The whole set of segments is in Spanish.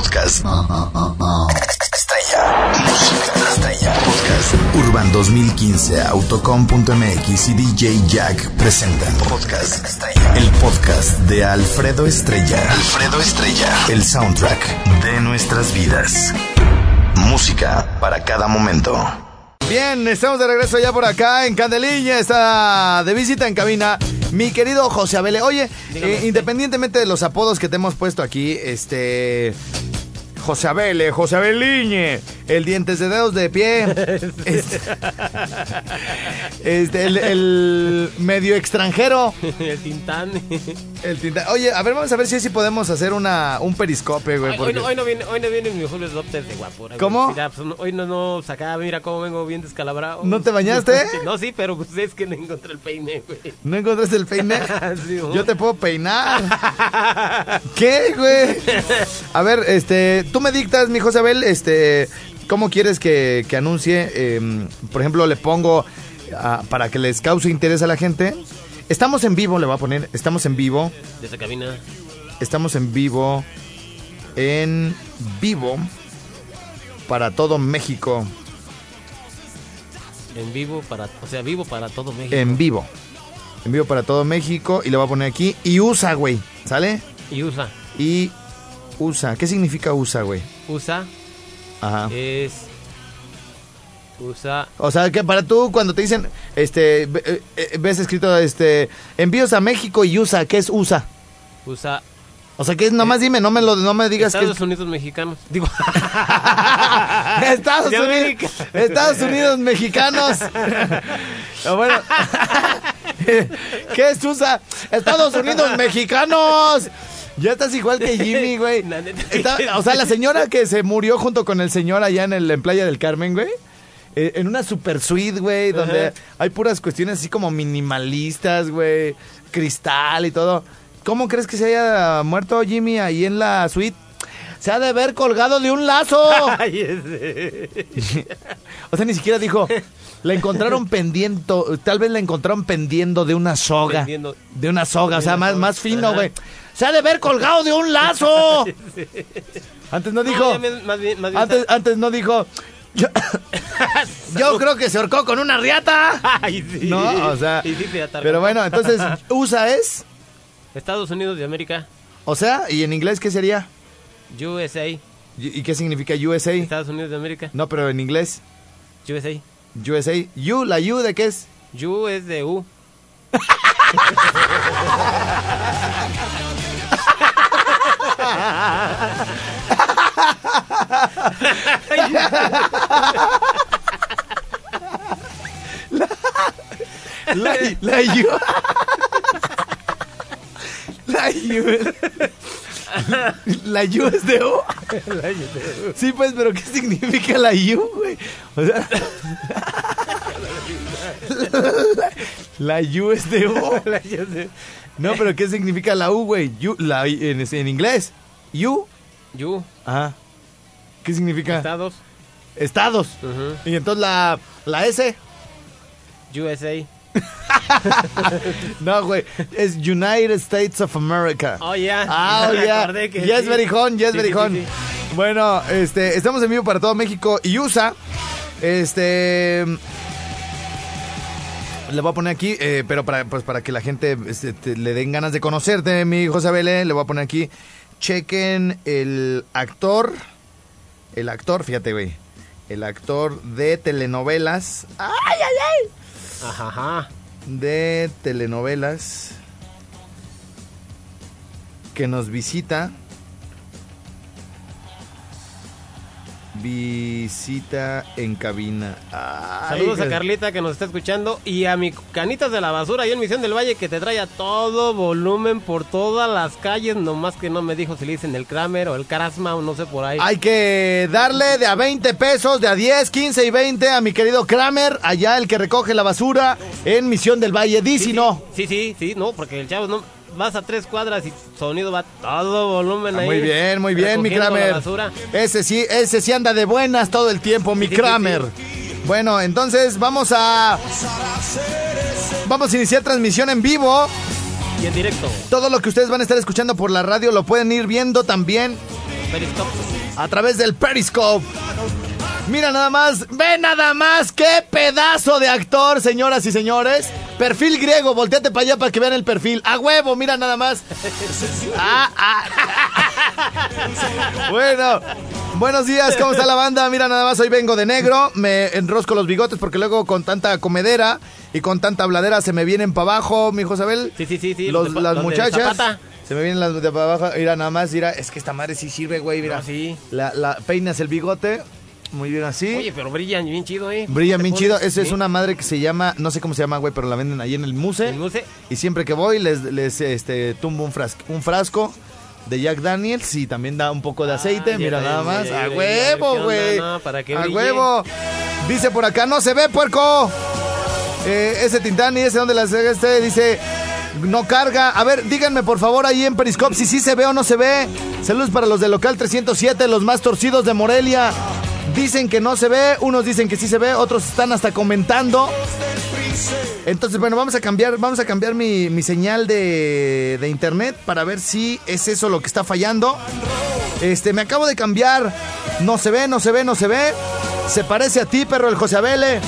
Podcast. Estrella. Música estrella. Podcast. Urban 2015, Autocom.mx y DJ Jack presentan Podcast Estrella. El podcast de Alfredo Estrella. Alfredo Estrella. El soundtrack de nuestras vidas. Música para cada momento. Bien, estamos de regreso ya por acá en Candelilla. Está de visita en cabina mi querido José Abele. Oye, eh, independientemente de los apodos que te hemos puesto aquí, este. José Abele, José Abeliñe, el dientes de dedos de pie, este, este, el, el medio extranjero, el tintán. el tinta- Oye, a ver, vamos a ver si si podemos hacer una, un periscope, güey. Hoy, porque- hoy no, hoy no viene, hoy no viene mi Julio López de guapura. güey. ¿Cómo? Mira, pues, no- hoy no, no, sacaba, mira cómo vengo bien descalabrado. ¿No te bañaste? No, sí, pero pues es que no encontré el peine, güey. ¿No encontraste el peine? Sí. Yo te puedo peinar. ¿Qué, güey? A ver, este, tú me dictas, mi José Abel, este, ¿cómo quieres que, que anuncie? Eh, por ejemplo, le pongo ah, para que les cause interés a la gente. Estamos en vivo, le voy a poner. Estamos en vivo. De esa cabina. Estamos en vivo. En vivo. Para todo México. En vivo para, o sea, vivo para todo México. En vivo. En vivo para todo México. Y le voy a poner aquí. Y USA, güey. ¿Sale? Y USA. Y USA. ¿Qué significa USA, güey? USA Ajá. es. USA. O sea, que para tú cuando te dicen, este, eh, eh, ves escrito, este, envíos a México y USA, ¿qué es USA? USA. O sea, que es, nomás dime, no me lo, no me digas que Estados es... Unidos mexicanos. Digo. Estados Unidos, América. Estados Unidos mexicanos. Bueno, ¿qué es USA? Estados Unidos mexicanos. Ya estás igual que Jimmy, güey. La neta. Está- o sea, la señora que se murió junto con el señor allá en, el, en Playa del Carmen, güey. eh, en una super suite, güey, donde hay puras cuestiones así como minimalistas, güey. Cristal y todo. ¿Cómo crees que se haya muerto Jimmy ahí en la suite? Se ha de haber colgado de un lazo. Ay, ese. O sea, ni siquiera dijo, la encontraron pendiendo, tal vez la encontraron pendiendo de una soga. Pendiendo. De una soga, o sea, más, más fino, Ajá. güey. Se ha de haber colgado de un lazo. Antes no dijo, No, ya me- más bien, más bien antes, antes no dijo, yo, yo creo que se ahorcó con una riata. Ay, sí. No, o sea, sí pero bueno, entonces, USA es, Estados Unidos de América. o sea, y en inglés, ¿qué sería? USA. ¿Y qué significa USA? Estados Unidos de América. No, pero en inglés, USA. USA. You, la U, ¿de qué es? U es de U. La, la U. La U. La U es de U. Sí, pues, pero ¿qué significa la U, güey? O sea. La, la U es de U. No, pero ¿qué significa la U, güey? U, la, en, en inglés. U. U. Ajá. ¿Qué significa? Estados. Estados. Y entonces la, la S. USA. No, güey. Es United States of America. Oh, ya. Ah, Me ya. que Yes, sí. Berijón, yes, Sí, Berijón. sí. Bueno, este, estamos en vivo para todo México y USA. Este. Le voy a poner aquí, eh, pero para, pues, para que la gente este, te- le den ganas de conocerte, mi José Abele, le voy a poner aquí. Chequen el actor. El actor, fíjate, güey. El actor de telenovelas. ¡Ay, ay, ay! Ajá. de telenovelas que nos visita. Visita en cabina. Ay, Saludos a Carlita que nos está escuchando y a mi Canitas de la Basura y en Misión del Valle que te trae a todo volumen por todas las calles, nomás que no me dijo si le dicen el Kramer o el Karasma o no sé por ahí. Hay que darle de a 20 pesos, de a 10, 15 y 20 a mi querido Kramer, allá el que recoge la basura en Misión del Valle. Di sí, si sí, no. Sí, sí, sí, no, porque el chavo no vas a tres cuadras y sonido va todo volumen Ah, ahí. muy bien, muy bien, mi Kramer. Ese sí, ese sí anda de buenas todo el tiempo, mi Sí, sí, sí, Kramer. Bueno, entonces vamos a vamos a iniciar transmisión en vivo. Y en directo. Todo lo que ustedes van a estar escuchando por la radio lo pueden ir viendo también Periscope. a través del Periscope. Mira nada más, ve nada más, qué pedazo de actor, señoras y señores. Perfil griego, volteate para allá para que vean el perfil. A huevo, mira nada más. Ah, ah. Bueno, buenos días, ¿cómo está la banda? Mira nada más, hoy vengo de negro, me enrosco los bigotes porque luego con tanta comedera y con tanta habladera se me vienen para abajo, mi Josabel. Sí, sí, sí, sí. Los- las los muchachas. Se me vienen las de para abajo. Mira, nada más, mira, es que esta madre sí sirve, güey, mira. No, sí. La, la peinas el bigote, muy bien así. Oye, pero brillan bien chido, ¿eh? Brilla ¿Te bien chido. Esa es una madre que se llama, no sé cómo se llama, güey, pero la venden ahí en el Muse. El Muse. Y siempre que voy les, les este, tumbo un frasco, un frasco de Jack Daniels y también da un poco de aceite. Ah, Mira ya, nada más. ya, A ya, huevo, ¿qué onda, güey. no? Para que A brille. huevo. Dice por acá, no se ve, puerco. Eh, ese Tintán y ese donde la este dice no carga. A ver, díganme por favor ahí en Periscope si sí se ve o no se ve. Saludos para los del local 307, los más torcidos de Morelia. Dicen que no se ve, unos dicen que sí se ve, otros están hasta comentando. Entonces, bueno, vamos a cambiar, vamos a cambiar mi, mi señal de, de internet para ver si es eso lo que está fallando. Este, me acabo de cambiar. No se ve, no se ve, no se ve. Se parece a ti, perro, el José Abele.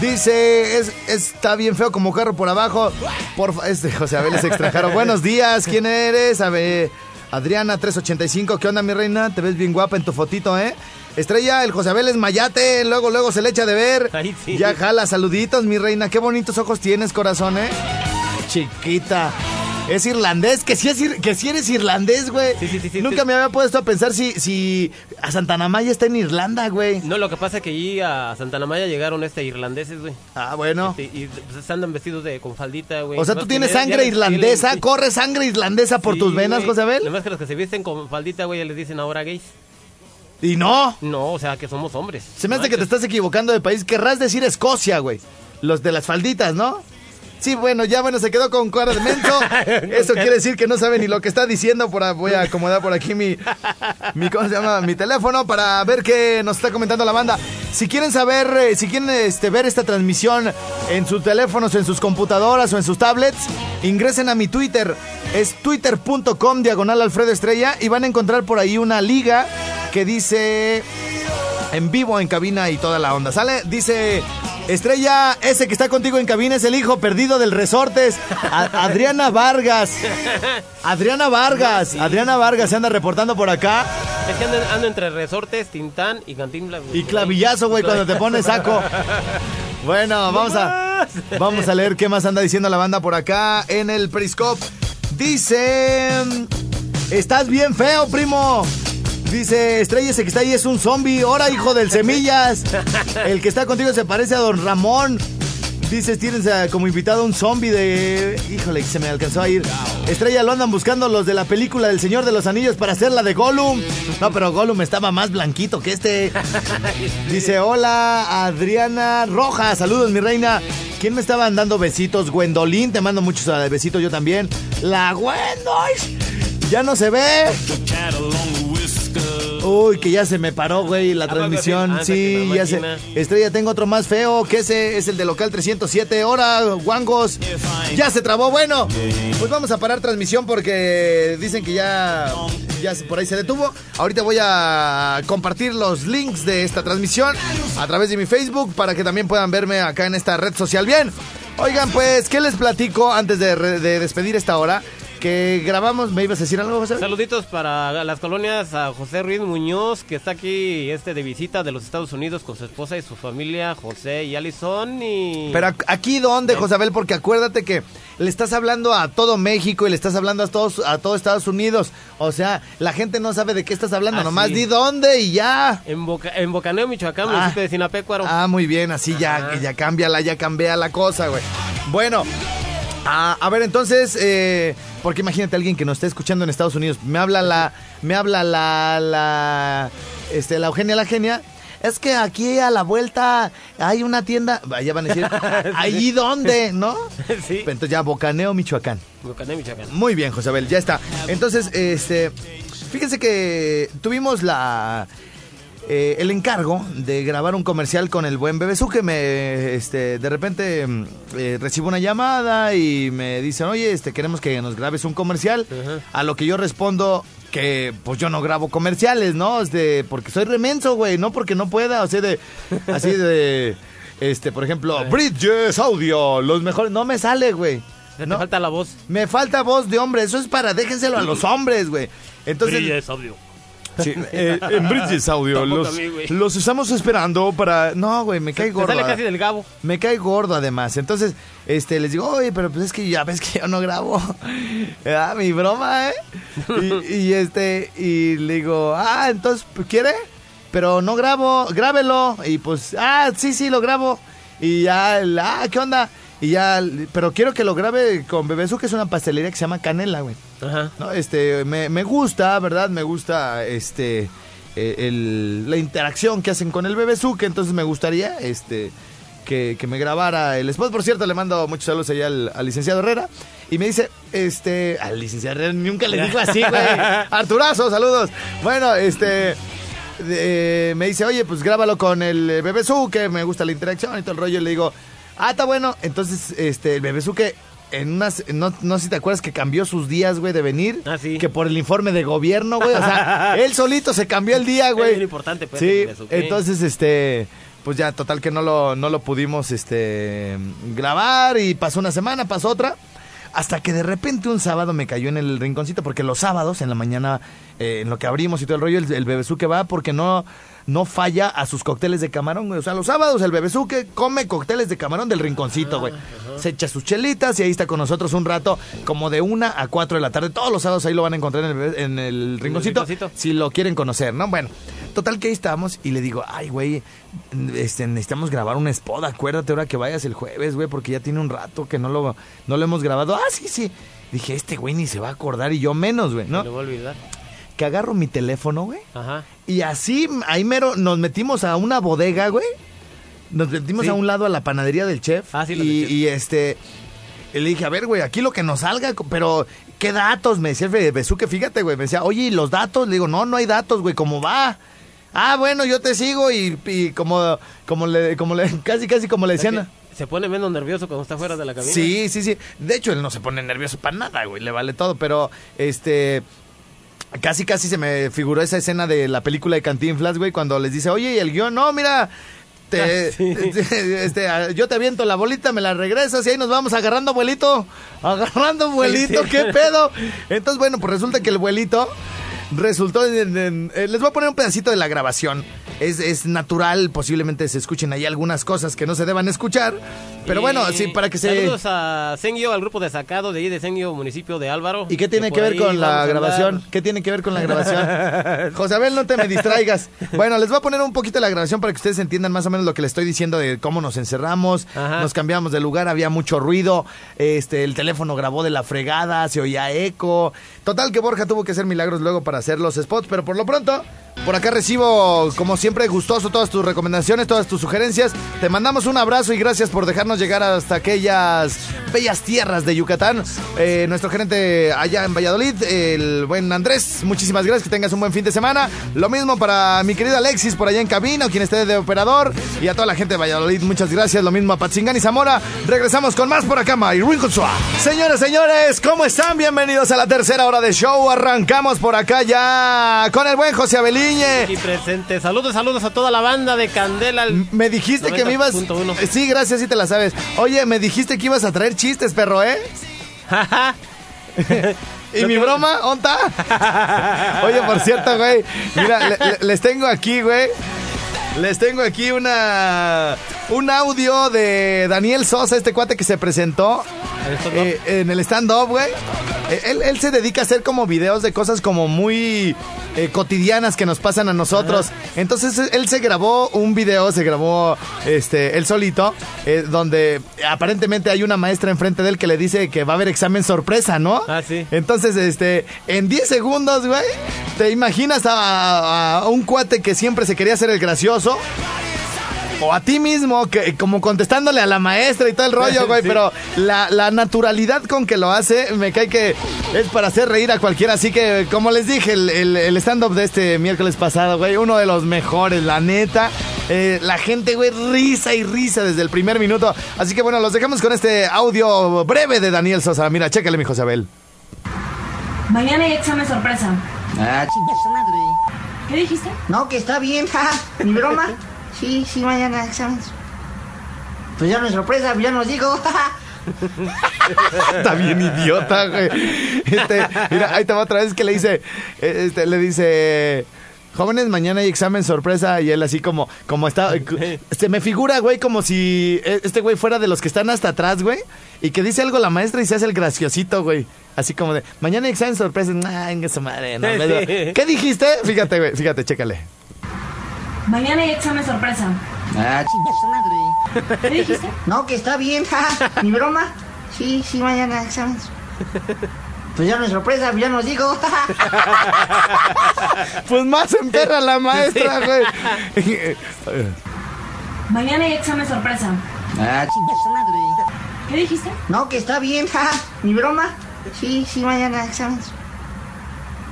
Dice, es, está bien feo como carro por abajo. Por este José Abel es extranjero. Buenos días, ¿quién eres? A ver, Adriana 385, ¿qué onda mi reina? Te ves bien guapa en tu fotito, ¿eh? Estrella, el José Abel es mayate, luego, luego se le echa de ver. Ay, sí. Ya jala, saluditos, mi reina. Qué bonitos ojos tienes, corazón, ¿eh? Chiquita. Es irlandés, que sí, es ir- que sí eres irlandés, güey. Sí, sí, sí, Nunca me había puesto a pensar si, si a Santana Maya está en Irlanda, güey. No, lo que pasa es que allí a Santana Maya llegaron este irlandeses, güey. Ah, bueno. Este, y pues, andan vestidos de con faldita, güey. O sea, tú tienes sangre irlandesa, corre sangre irlandesa por tus venas, güey. José Abel. Además que los que se visten con faldita, güey, ya les dicen ahora gays. Y no, No, o sea, que somos hombres. se me hace que te estás equivocando de país. Querrás decir Escocia, güey. Los de las falditas, ¿no? Sí, bueno, ya bueno, se quedó con cara de menso. Eso quiere decir que no sabe ni lo que está diciendo. Por, voy a acomodar por aquí mi, mi, ¿cómo se llama? Mi teléfono para ver qué nos está comentando la banda. Si quieren saber, eh, si quieren este, ver esta transmisión en sus teléfonos, en sus computadoras o en sus tablets, ingresen a mi Twitter. Es twitter.com diagonal Alfredo Estrella y van a encontrar por ahí una liga que dice en vivo, en cabina y toda la onda. ¿Sale? Dice Estrella, ese que está contigo en cabina es el hijo perdido del Resortes. A- Adriana Vargas. Adriana Vargas. Adriana Vargas se anda reportando por acá. Es que ando, ando entre resortes, Tintán y Cantinflas. Y clavillazo, güey, cuando te pones saco. Bueno, vamos a, vamos a leer qué más anda diciendo la banda por acá en el Periscope. Dice... Estás bien feo, primo. Dice, Estrella, ese que está ahí es un zombie. Ahora, hijo del Semillas. El que está contigo se parece a Don Ramón. Dices, tienes como invitado un zombie de... Híjole, se me alcanzó a ir. Estrella, lo andan buscando los de la película del Señor de los Anillos para hacer la de Gollum. No, pero Gollum estaba más blanquito que este. Dice, hola, Adriana Rojas. Saludos, mi reina. ¿Quién me estaba dando besitos? Gwendolyn, te mando muchos eh, besitos yo también. La Gwendolyn. Ya no se ve. Uy, que ya se me paró, güey, la ¿A poco transmisión. sí? Ah, Sí, ya se. Estrella, tengo otro más feo, que ese es el de local 307. Ahora, guangos. Ya se trabó. Bueno, pues vamos a parar transmisión porque dicen que ya, ya por ahí se detuvo. Ahorita voy a compartir los links de esta transmisión a través de mi Facebook para que también puedan verme acá en esta red social. Bien, oigan, pues, ¿qué les platico antes de, de despedir esta hora? Que grabamos, ¿me ibas a decir algo, José? Saluditos para las colonias a José Ruiz Muñoz, que está aquí este de visita de los Estados Unidos con su esposa y su familia, José y Alison. Y... Pero aquí dónde, Josabel, porque acuérdate que le estás hablando a todo México y le estás hablando a todos a todo Estados Unidos. O sea, la gente no sabe de qué estás hablando, Ah, nomás di dónde y ya. En, Boca- en Bocaneo, Michoacán, Ah. municipio de Sinapecuaro. Ah, muy bien, así ya, Ajá. ya cambia la, ya cambia la cosa, güey. Bueno, a, a ver, entonces, eh, porque imagínate alguien que nos esté escuchando en Estados Unidos, me habla la, me habla la, la, este, la Eugenia la genia. Es que aquí a la vuelta hay una tienda, ya van a decir, ¿allí dónde? ¿No? sí, Entonces ya, Bocaneo, Michoacán. Bocaneo, Michoacán. Muy bien, Josabel, ya está. Entonces, este, fíjense que tuvimos la eh, el encargo de grabar un comercial con el buen Bebesú que me, este, de repente mm, eh, recibo una llamada y me dicen, oye, este, queremos que nos grabes un comercial. A lo que yo respondo, que pues yo no grabo comerciales, ¿no? Este, porque soy remenso, güey, no porque no pueda, o sea, de, así de, este, por ejemplo, Bridges Audio, los mejores, no me sale, güey. No, falta la voz. me falta voz de hombre, eso es para, déjenselo a los hombres, güey. Entonces, Brilles, audio. Sí, eh, en Bridges Audio los, los estamos esperando para... No, güey, me cae gordo. sale casi del gabo. Me cae gordo además. Entonces, este, les digo, oye, pero pues es que ya ves que yo no grabo. Ah, mi broma, ¿eh? Y, y, este, y le digo, ah, entonces, pues, ¿quiere? Pero no grabo, grábelo. Y pues, ah, sí, sí, lo grabo. Y ya, ah, ¿qué onda? Y ya, pero quiero que lo grabe con Bebesu, que es una pastelería que se llama Canela, güey. Ajá. ¿no? Este, me, me gusta, ¿verdad? Me gusta este eh, el- la interacción que hacen con el Bebezuque, entonces me gustaría este que, que me grabara el spot. Por cierto, le mando muchos saludos allá al, al licenciado Herrera. Y me dice, este, al licenciado Herrera, nunca le dijo así, güey. Arturazo, saludos. Bueno, este, de- me dice, oye, pues grábalo con el Bebezuque, me gusta la interacción y todo el rollo. Y le digo, ah, está bueno. Entonces, este, el Bebezuque, en unas, no, no sé si te acuerdas que cambió sus días, güey, de venir. Ah, sí. Que por el informe de gobierno, güey. O sea, él solito se cambió el día, Es güey. bien importante, pues, Sí, entonces, este, pues ya, total que no lo, no lo pudimos, este, grabar y pasó una semana, pasó otra. Hasta que de repente un sábado me cayó en el rinconcito, porque los sábados en la mañana, eh, en lo que abrimos y todo el rollo, el, el bebezuque va porque no, no falla a sus cócteles de camarón, güey. O sea, los sábados el bebezuque come cócteles de camarón del rinconcito, güey. Se echa sus chelitas y ahí está con nosotros un rato, como de una a cuatro de la tarde. Todos los sábados ahí lo van a encontrar en el, en el rinconcito, rinconcito. si lo quieren conocer, ¿no? Bueno, total que ahí estamos y le digo, ay, güey, este, necesitamos grabar un spot, acuérdate ahora que vayas el jueves, güey, porque ya tiene un rato que no lo, no lo hemos grabado. Ah, sí, sí. Dije, este güey ni se va a acordar y yo menos, güey, No ¿no? le voy a olvidar. Que agarro mi teléfono, güey. Ajá. Y así, ahí mero, nos metimos a una bodega, güey. Nos metimos Sí. a un lado a la panadería del chef. Ah, sí, la y, del chef. y, este. y le dije, a ver, güey, aquí lo que nos salga, pero ¿qué datos? Me decía el Besuque, fíjate, güey. Me decía, oye, ¿y los datos? Le digo, no, no hay datos, güey, ¿cómo va? Ah, bueno, yo te sigo y, y como, como le, como le, casi, casi como le decían. Se pone menos nervioso cuando está fuera de la cabina. Sí, sí, sí. De hecho, él no se pone nervioso para nada, güey. Le vale todo. Pero, este. Casi, casi se me figuró esa escena de la película de Cantinflas, güey, cuando les dice, oye, y el guion, no, mira. Te, Ah, sí. te- este, ah, yo te aviento la bolita, me la regresas y ahí nos vamos agarrando, abuelito. Agarrando, abuelito, sí. qué pedo. Entonces, bueno, pues resulta que el abuelito resultó en- en- eh, les voy a poner un pedacito de la grabación. Es, es natural, posiblemente se escuchen ahí algunas cosas que no se deban escuchar. Pero Y bueno, sí, para que se... Saludos a Sengio, al grupo de sacado de ahí de Sengio, municipio de Álvaro. ¿Y qué tiene que, ver con la grabación? ¿Qué tiene que ver con la grabación? José Abel, no te me distraigas. Bueno, les voy a poner un poquito la grabación para que ustedes entiendan más o menos lo que les estoy diciendo de cómo nos encerramos, Ajá. nos cambiamos de lugar, había mucho ruido, este, el teléfono grabó de la fregada, se oía eco. Total que Borja tuvo que hacer milagros luego para hacer los spots, pero por lo pronto, por acá recibo, como siempre, gustoso todas tus recomendaciones, todas tus sugerencias. Te mandamos un abrazo y gracias por dejarnos llegar hasta aquellas bellas tierras de Yucatán. Eh, nuestro gerente allá en Valladolid, el buen Andrés, muchísimas gracias, que tengas un buen fin de semana. Lo mismo para mi querido Alexis por allá en cabina, quien esté de operador, y a toda la gente de Valladolid, muchas gracias. Lo mismo a Patzingán y Zamora. Regresamos con más por acá, My Rincon Suá. Señores, señores, ¿cómo están? Bienvenidos a la tercera hora de show. Arrancamos por acá ya con el buen José Aquí presente. Saludos, saludos a toda la banda de Candela. el- Me dijiste que me ibas. 90.1. Sí, gracias, sí te la sabes. Oye, me dijiste que ibas a traer chistes, perro, ¿eh? ¿Y mi broma? ¿Onta? Oye, por cierto, güey. Mira, le- le- les tengo aquí, güey. Les tengo aquí una. Un audio de Daniel Sosa, este cuate que se presentó eh, en el stand-up, güey. Eh, Él, él se dedica a hacer como videos de cosas como muy eh, cotidianas que nos pasan a nosotros. Entonces él se grabó un video, se grabó este él solito, eh, donde aparentemente hay una maestra enfrente de él que le dice que va a haber examen sorpresa, ¿no? Ah, sí. Entonces, este, en 10 segundos, güey, te imaginas a, a un cuate que siempre se quería hacer el gracioso. O a ti mismo, que como contestándole a la maestra y todo el rollo, güey. Sí. Pero la, la naturalidad con que lo hace, me cae que es para hacer reír a cualquiera. Así que, como les dije, el, el- el stand-up de este miércoles pasado, güey, uno de los mejores, la neta. Eh, la gente, güey, risa y risa desde el primer minuto. Así que, bueno, los dejamos con este audio breve de Daniel Sosa. Mira, chécale, mi José Abel. Mañana hay examen sorpresa. Ah, chinga su madre. ¿Qué dijiste? No, que está bien, jaja. Mi broma. Sí, sí, mañana examen. Pues ya no es sorpresa, ya nos digo. Está bien idiota, güey. Este, mira, ahí te va otra vez que le dice, este, le dice, jóvenes, mañana hay examen sorpresa y él así como, como está, se me figura, güey, como si este güey fuera de los que están hasta atrás, güey, y que dice algo la maestra y se hace el graciosito, güey. Así como de, mañana hay examen sorpresa. Ay, su madre, no, me- Sí. ¿Qué dijiste? Fíjate, güey, fíjate, chécale. Mañana hay examen sorpresa. Ah, madre. ¿Qué dijiste? No, que está bien, jaja. Mi broma. Sí, sí, mañana examen. Pues ya no es sorpresa, ya nos digo. jaja. Pues más emperra la maestra, güey. Mañana hay examen sorpresa. Ah, madre. ¿Qué dijiste? No, que está bien, jaja. Mi broma. Sí, sí, mañana examen.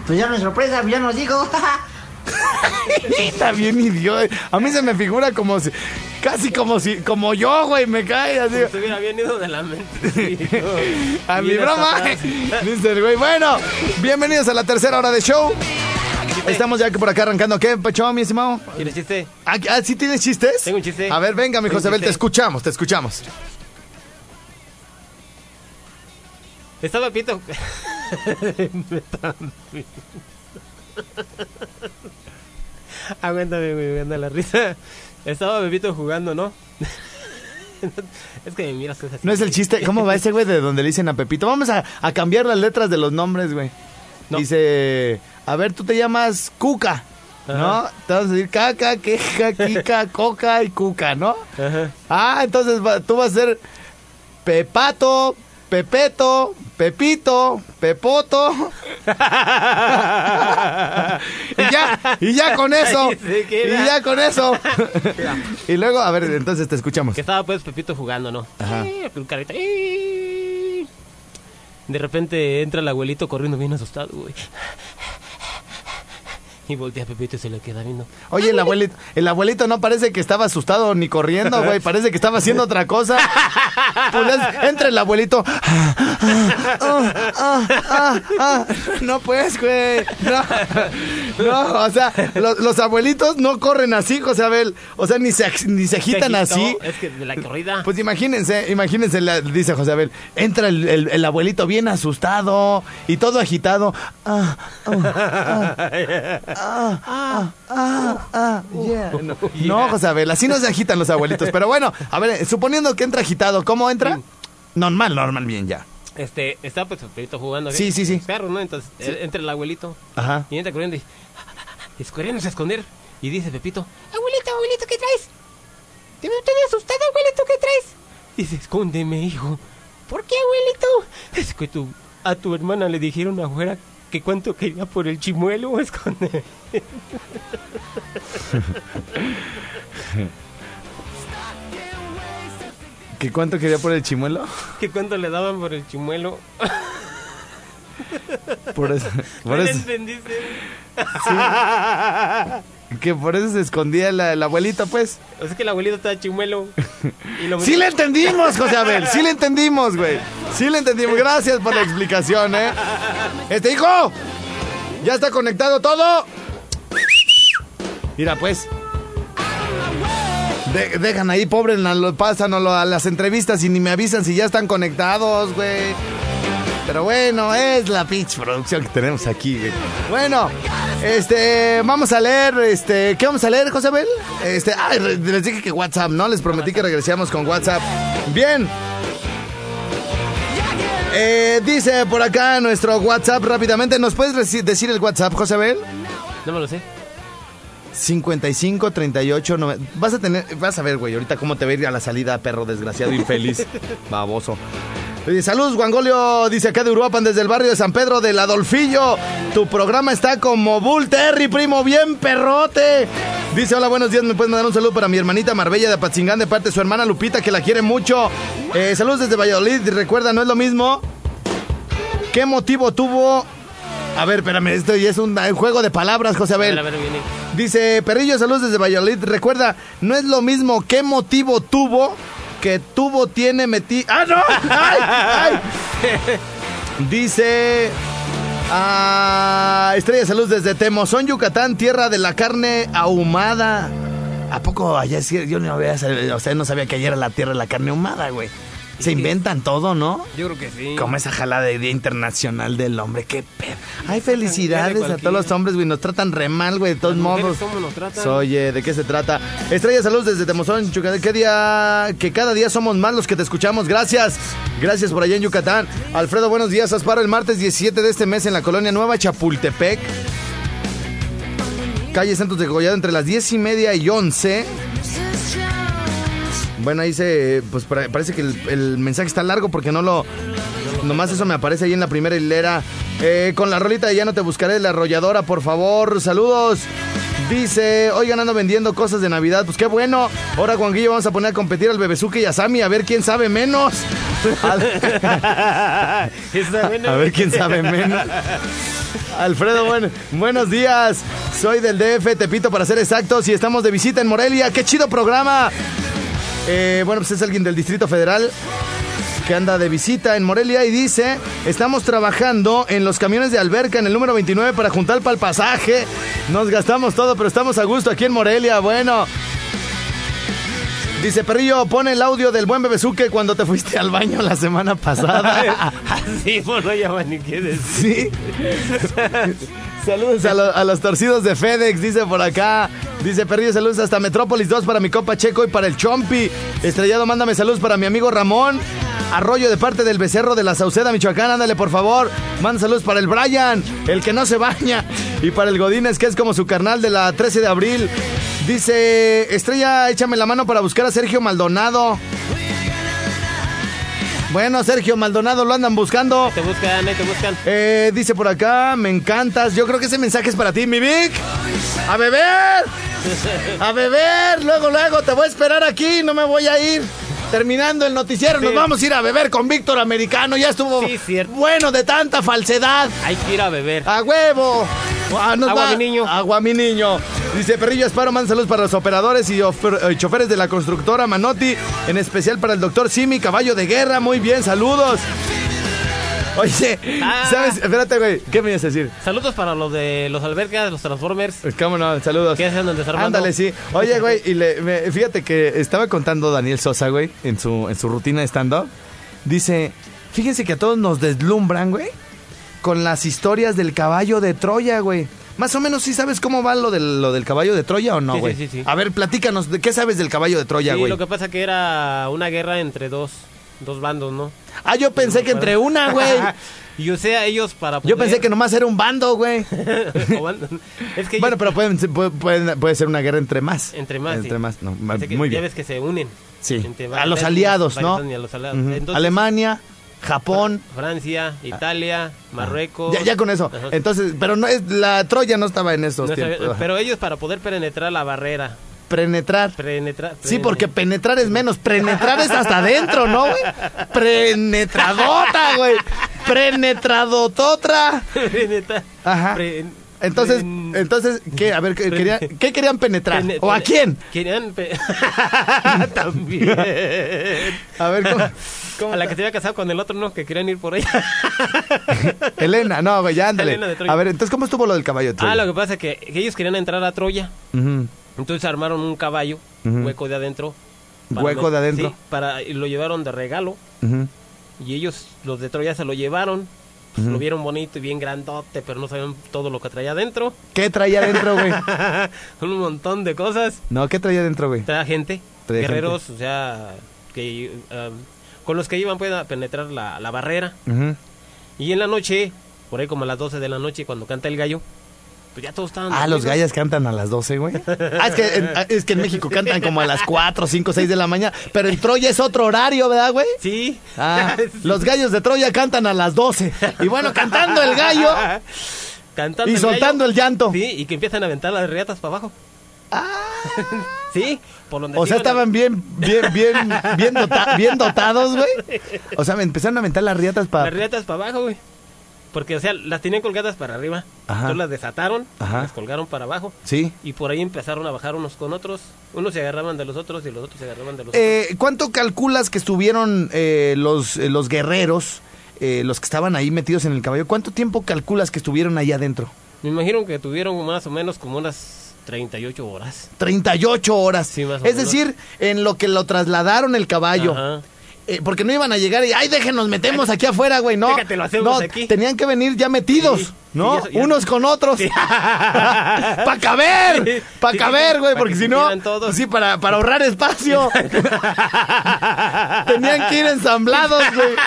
Pues ya no es sorpresa, ya nos digo. Está bien idiota. A mí se me figura como si, casi como si, como yo, güey, me cae así. Se hubiera bien ido de la mente. A mi broma. Dice el güey. Bueno, bienvenidos a la tercera hora de show. Estamos ya por acá arrancando. ¿Qué, Pecho, mi estimado? ¿Quieres chiste? Ah, ah, ¿sí tienes chistes? Tengo un chiste. A ver, venga, mi Tengo José Abel, te escuchamos, te escuchamos. Estaba Pito. Aguántame, güey, me anda la risa. Estaba Bebito jugando, ¿no? es que me miras es así. No es el chiste. ¿Cómo va ese güey de donde le dicen a Pepito? Vamos a, a cambiar las letras de los nombres, güey. No. Dice, a ver, tú te llamas Cuca, ¿no? Te vas a decir caca, queja, kika, coca y cuca, ¿no? Ajá. Ah, entonces tú vas a ser Pepato, Pepeto, Pepito, Pepoto. y ya, y ya con eso. Y ya con eso. y luego, a ver, entonces te escuchamos. Que estaba pues Pepito jugando, ¿no? Ajá. De repente entra el abuelito corriendo bien asustado, güey. Y voltea a Pepito y se le queda viendo. Oye, el abuelito, el abuelito no parece que estaba asustado ni corriendo, güey. Parece que estaba haciendo otra cosa. Pues es- entra el abuelito. Ah, ah, ah, ah. No, pues, güey. No, no, o sea, los, los abuelitos no corren así, José Abel. O sea, ni se, ni se agitan así. Es que de la corrida. Pues imagínense, imagínense, la- dice José Abel, entra el, el- el abuelito bien asustado y todo agitado. Ah, ah, ah, ah, ah, yeah. No, José Abel, así no se agitan los abuelitos. Pero bueno, a ver, suponiendo que entra agitado, ¿cómo enra? Normal, normal, bien ya. Este, está pues Pepito jugando. ¿ok? Sí, sí, sí. Perros, ¿no? Entonces eh, entra el abuelito Ajá. y entra corriendo y. corriendo a esconder. Y dice Pepito: Abuelito, abuelito, ¿qué traes? Te veo tan asustado, abuelito, ¿qué traes? Dice: Escóndeme, hijo. ¿Por qué, abuelito? Es que tu, a tu hermana le dijeron afuera que cuánto quería por el chimuelo. Escóndeme. ¿Qué cuánto quería por el chimuelo? que cuánto le daban por el chimuelo. Por eso, por ¿No le eso, entendiste? que por eso se escondía la- el abuelito, pues. O sea que el abuelito estaba chimuelo. Y lo Sí le entendimos, José Abel. Sí le entendimos, güey. Sí le entendimos. Gracias por la explicación, ¿eh? Este hijo. ¿Ya está conectado todo? Mira, pues. De- dejan ahí, pobre, na- lo pasan a las entrevistas y ni me avisan si ya están conectados, güey. Pero bueno, es la pitch producción que tenemos aquí, güey. Bueno, este, vamos a leer, este, ¿qué vamos a leer, José Abel? Este, ay, les dije que WhatsApp, ¿no? Les prometí que regresamos con WhatsApp. Bien. Eh, dice por acá nuestro WhatsApp rápidamente. ¿Nos puedes decir el WhatsApp, José Abel? No me lo sé. 55 38 nove- Vas a tener, vas a ver, güey, ahorita cómo te va a ir a la salida, perro desgraciado, infeliz, baboso. Saludos, Guangolio, dice acá de Uruapan, desde el barrio de San Pedro del Adolfillo. Tu programa está como Bull Terry, primo, bien perrote. Dice, hola, buenos días, me puedes mandar un saludo para mi hermanita Marbella de Apatzingán de parte de su hermana Lupita, que la quiere mucho. Eh, saludos desde Valladolid, recuerda, no es lo mismo. ¿Qué motivo tuvo? A ver, espérame, esto ya es un, juego de palabras, José A Abel. ver, a ver, viene. Dice Perrillo, saludos desde Valladolid. Recuerda, no es lo mismo qué motivo tuvo que tuvo tiene meti. ¡Ah, no! ¡Ay! ¡Ay! Dice. Ah, Estrella Salud desde Temozón, Yucatán, tierra de la carne ahumada. ¿A poco allá cierto? Yo no, había, o sea, no sabía que allá era la tierra de la carne ahumada, güey. Se inventan todo, ¿no? Yo creo que sí. Como esa jalada de Día Internacional del Hombre, qué pedo. Ay, felicidades a todos los hombres, güey. Nos tratan re mal, güey, de todos Las modos. ¿cómo nos tratan? Oye, ¿de qué se trata? Estrella Salud desde Temozón, Yucatán. ¿Qué día? Que cada día somos más los que te escuchamos. Gracias. Gracias por allá en Yucatán. Alfredo, buenos días. Asparo el martes 17 de este mes en la colonia Nueva Chapultepec. Calle Santos de Gollado entre las 10 y media y 11. Bueno, ahí se. Pues pare- parece que el, el mensaje está largo porque no lo. Nomás eso me aparece ahí en la primera hilera. Eh, con la rolita de Ya no te buscaré, la arrolladora, por favor. Saludos. Dice, oigan, ando vendiendo cosas de Navidad. Pues qué bueno. Ahora, Juanguillo, vamos a poner a competir al Bebezuque y a Sammy a ver quién sabe menos. Bueno. a ver quién sabe menos. Alfredo, buen- buenos días. Soy del DF, Tepito para ser exactos, y estamos de visita en Morelia. ¡Qué chido programa! Eh, bueno, pues es alguien del Distrito Federal que anda de visita en Morelia y dice, estamos trabajando en los camiones de alberca en el número 29 para juntar para el pasaje. Nos gastamos todo, pero estamos a gusto aquí en Morelia. Bueno. Dice Perrillo, pone el audio del buen bebezuque cuando te fuiste al baño la semana pasada. Así, bueno, ya van ni qué decir. Sí. Saludos a, lo- a los torcidos de FedEx, dice por acá. Dice Perrillo, saludos hasta Metrópolis 2 para mi copa Checo y para el Chompi. Estrellado, mándame saludos para mi amigo Ramón. Arroyo de parte del becerro de la Sauceda, Michoacán. Ándale, por favor. Manda saludos para el Brian, el que no se baña. Y para el Godínez, que es como su carnal de la 13 de abril. Dice, Estrella, échame la mano para buscar a Sergio Maldonado. Bueno, Sergio Maldonado lo andan buscando. Te buscan, eh, te buscan. Eh, dice por acá, me encantas. Yo creo que ese mensaje es para ti, mi Vic. ¡A beber! ¡A beber! Luego, luego, te voy a esperar aquí, no me voy a ir. Terminando el noticiero, nos vamos a ir a beber con Víctor Americano. Ya estuvo Sí, bueno de tanta falsedad. Hay que ir a beber. ¡A huevo! Ah, nos Agua, va- mi niño. Agua, mi niño. Dice Perrillo Esparo, manda saludos para los operadores y eh, choferes de la constructora Manotti, en especial para el doctor Simi, caballo de guerra. Muy bien, saludos. Oye, Ah. ¿sabes? Espérate, güey. ¿Qué me ibas a decir? Saludos para los de los albercas, los Transformers. ¿Cómo no? Saludos. ¿Qué andan desarmando? Ándale, sí. Oye, güey, y le- me- fíjate que estaba contando Daniel Sosa, güey, en su, en su rutina de stand-up. Dice, fíjense que a todos nos deslumbran, güey, con las historias del caballo de Troya, güey. Más o menos, ¿sí sabes cómo va lo del, lo del caballo de Troya o no, Sí, güey? sí, sí, sí. A ver, platícanos, ¿de qué sabes del caballo de Troya, Sí, güey? lo que pasa que era una guerra entre dos, dos bandos, ¿no? Ah, yo pensé que entre una, güey. y o sea, ellos para Yo poder- pensé que nomás era un bando, güey. Es que Bueno, pero pueden, puede, puede- ser una guerra entre más. entre más. Entre sí. más, no, que muy ya bien. ves que se unen. Sí, a los aliados, ¿no? a los aliados. Entonces, Alemania, Japón. Francia, Italia, Marruecos. Ya, ya con eso. Ajá. Entonces, pero no es la Troya no estaba en esos No sabía- tiempos. pero ellos para poder penetrar la barrera. Penetrar. Penetrar. Sí, porque penetrar es menos. Penetrar es hasta adentro, ¿no, güey? Penetradota, güey. Penetradototra. Ajá. Pre- Entonces, pen- entonces, ¿qué? A ver, ¿qué querían, ¿qué querían penetrar? pene- ¿O a quién? Querían. pe- También. A ver, ¿cómo? cómo A la que se había casado con el otro, no, que querían ir por ella. Elena, no, güey, ya ándale. Elena de Troya. A ver, entonces, ¿cómo estuvo lo del caballo de Troya? ah, lo que pasa es que, que ellos querían entrar a Troya. Entonces armaron un caballo, hueco de adentro. Hueco de adentro. Sí, para, y lo llevaron de regalo. Y ellos, los de Troya, se lo llevaron. Lo vieron bonito y bien grandote, pero no sabían todo lo que traía adentro. ¿Qué traía adentro, güey? un montón de cosas. No, ¿qué traía adentro, güey? Traía gente, Traía guerreros, o sea, que um, con los que iban pues, a penetrar la, la barrera. Y en la noche, por ahí como a las 12 de la noche, cuando canta el gallo, pues ya todos estaban. Ah, los gallos cantan a las 12, güey. Ah, es que, en, ah, es que en México cantan como a las 4, 5, 6 de la mañana. Pero en Troya es otro horario, ¿verdad, güey? Sí. Ah, Sí. los gallos de Troya cantan a las 12. Y bueno, cantando el gallo Cantando y el soltando gallo. el llanto. Sí, y que empiezan a aventar las riatas para abajo. sí, por donde O se sea, estaban bien, bien, bien, bien, dota- bien dotados, güey. O sea, me empezaron a aventar las riatas para... Las riatas para abajo, güey. Porque, o sea, las tenían colgadas para arriba. Ajá. Entonces las desataron, Ajá. las colgaron para abajo. Sí. Y por ahí empezaron a bajar unos con otros. Unos se agarraban de los otros y los otros se agarraban de los Eh, ¿Cuánto calculas que estuvieron eh, los, eh, los guerreros eh, los que estaban ahí metidos en el caballo, ¿cuánto tiempo calculas que estuvieron ahí adentro? Me imagino que tuvieron más o menos como unas 38 horas. 38 horas. Sí, más o es menos. decir, en lo que lo trasladaron el caballo. Ajá. Eh, porque no iban a llegar y, ay, déjenos, metemos aquí afuera, güey, no. Déjate, lo hacemos no, aquí. tenían que venir ya metidos, Sí, ¿no? eso Unos con otros. Sí. para caber, Sí, para caber, güey, porque que si no, todos. sí, para, para ahorrar espacio. Tenían que ir ensamblados, güey.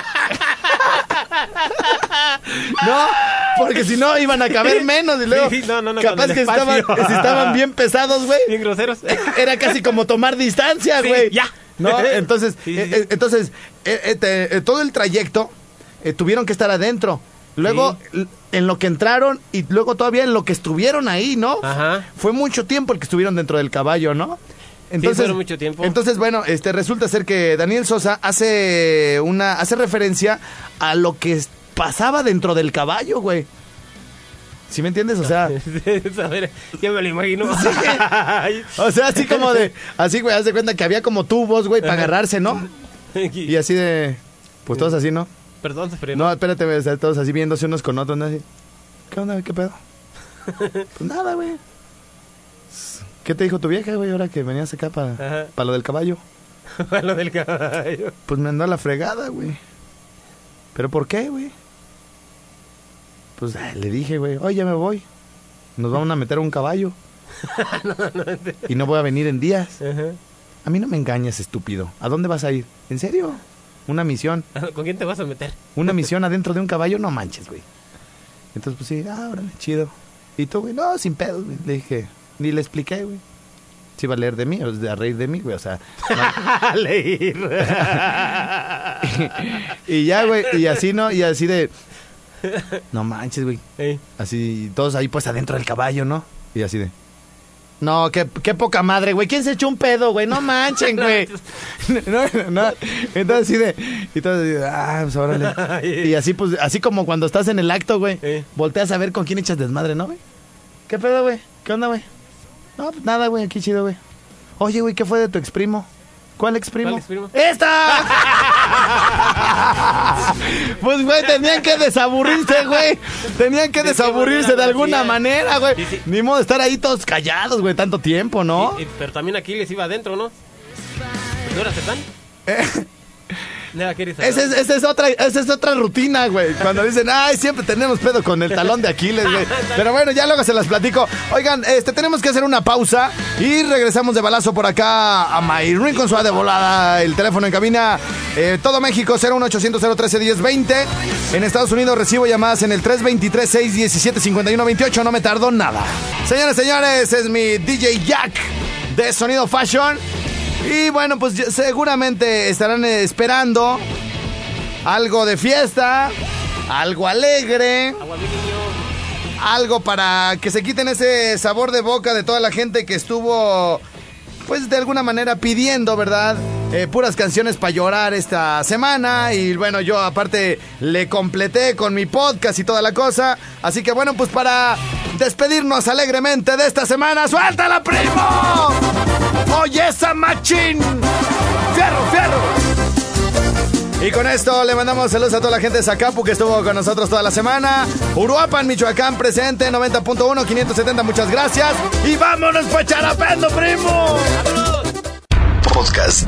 no, porque si no iban a caber menos y luego Sí, no, no, no, capaz que estaban, si estaban bien pesados, güey. Bien groseros. Era casi como tomar distancia, güey. ya. ¿No? Entonces, Sí, sí, eh, sí. entonces eh, eh, eh, todo el trayecto eh, tuvieron que estar adentro. Luego, en lo que entraron y luego todavía en lo que estuvieron ahí, ¿no? Ajá. Fue mucho tiempo el que estuvieron dentro del caballo, ¿no? Entonces, mucho tiempo. Entonces, bueno, este resulta ser que Daniel Sosa hace una hace referencia a lo que pasaba dentro del caballo, güey. ¿Sí me entiendes? O sea, a ver, ya me lo imagino. O sea, así como de así, güey, haz de cuenta que había como tubos, güey, para agarrarse, ¿no? Y así de pues todos así, ¿no? Perdón, se frenó. No, espérate, güey, todos así viéndose unos con otros, ¿no? Así, ¿Qué onda? ¿Qué pedo? Pues nada, güey. ¿Qué te dijo tu vieja, güey, ahora que venías acá para Ajá. lo del caballo? lo del caballo. Pues me andó a la fregada, güey. ¿Pero por qué, güey? Pues ay, le dije, güey, oye, ya me voy. Nos vamos a meter a un caballo. y no voy a venir en días. Ajá. A mí no me engañes, estúpido. ¿A dónde vas a ir? ¿En serio? Una misión. ¿Con quién te vas a meter? Una misión adentro de un caballo, no manches, güey. Entonces, pues sí, ah, órale, chido. Y tú, güey, no, sin pedo, güey. Le dije, ni le expliqué, güey. Si iba a leer de mí o a reír de mí, güey, o sea. no. Leír. y ya, güey, y así, ¿no? Y así de. No manches, güey. Ey. Así, todos ahí pues adentro del caballo, ¿no? Y así de. No, qué, qué poca madre, güey. ¿Quién se echó un pedo, güey? No manchen, güey. no, no. Entonces así de. Y todos así de, ah, pues órale. Y así, pues, así como cuando estás en el acto, güey. Volteas a ver con quién echas desmadre, ¿no, güey? ¿Qué pedo, güey? ¿Qué onda, güey? No, pues nada, güey, aquí chido, güey. Oye, güey, ¿qué fue de tu exprimo? ¿Cuál exprimo? ¿Cuál exprimo? ¡Esta! Pues, güey, tenían que desaburrirse, güey. Tenían que ¿De qué desaburrirse de alguna manera, güey. Ni modo de estar ahí todos callados, güey, tanto tiempo, ¿no? Pero también aquí les iba adentro, ¿no? ¿No era Cetán? Es, esa es otra, esa es otra rutina, güey. Cuando dicen, ay, siempre tenemos pedo con el talón de Aquiles, güey. Pero bueno, ya luego se las platico. Oigan, este, tenemos que hacer una pausa y regresamos de balazo por acá a Mayrin con su de volada. El teléfono en cabina, eh, todo México, 01800 013 1020 En Estados Unidos recibo llamadas en el 323 617 5128 No me tardó nada. Señores, señores, es mi DJ Jack de Sonido Fashion. Y bueno, pues seguramente estarán esperando algo de fiesta, algo alegre, algo para que se quiten ese sabor de boca de toda la gente que estuvo, pues de alguna manera pidiendo, ¿verdad? Eh, puras canciones para llorar esta semana. Y bueno, yo aparte le completé con mi podcast y toda la cosa. Así que bueno, pues para despedirnos alegremente de esta semana, ¡suéltala, primo! ¡Oye, esa machín! ¡Fierro, fierro! Y con esto le mandamos saludos a toda la gente de Zacapu que estuvo con nosotros toda la semana. Uruapan, Michoacán, presente, 90.1, 570, muchas gracias. Y vámonos pa' charapendo, primo. Podcast.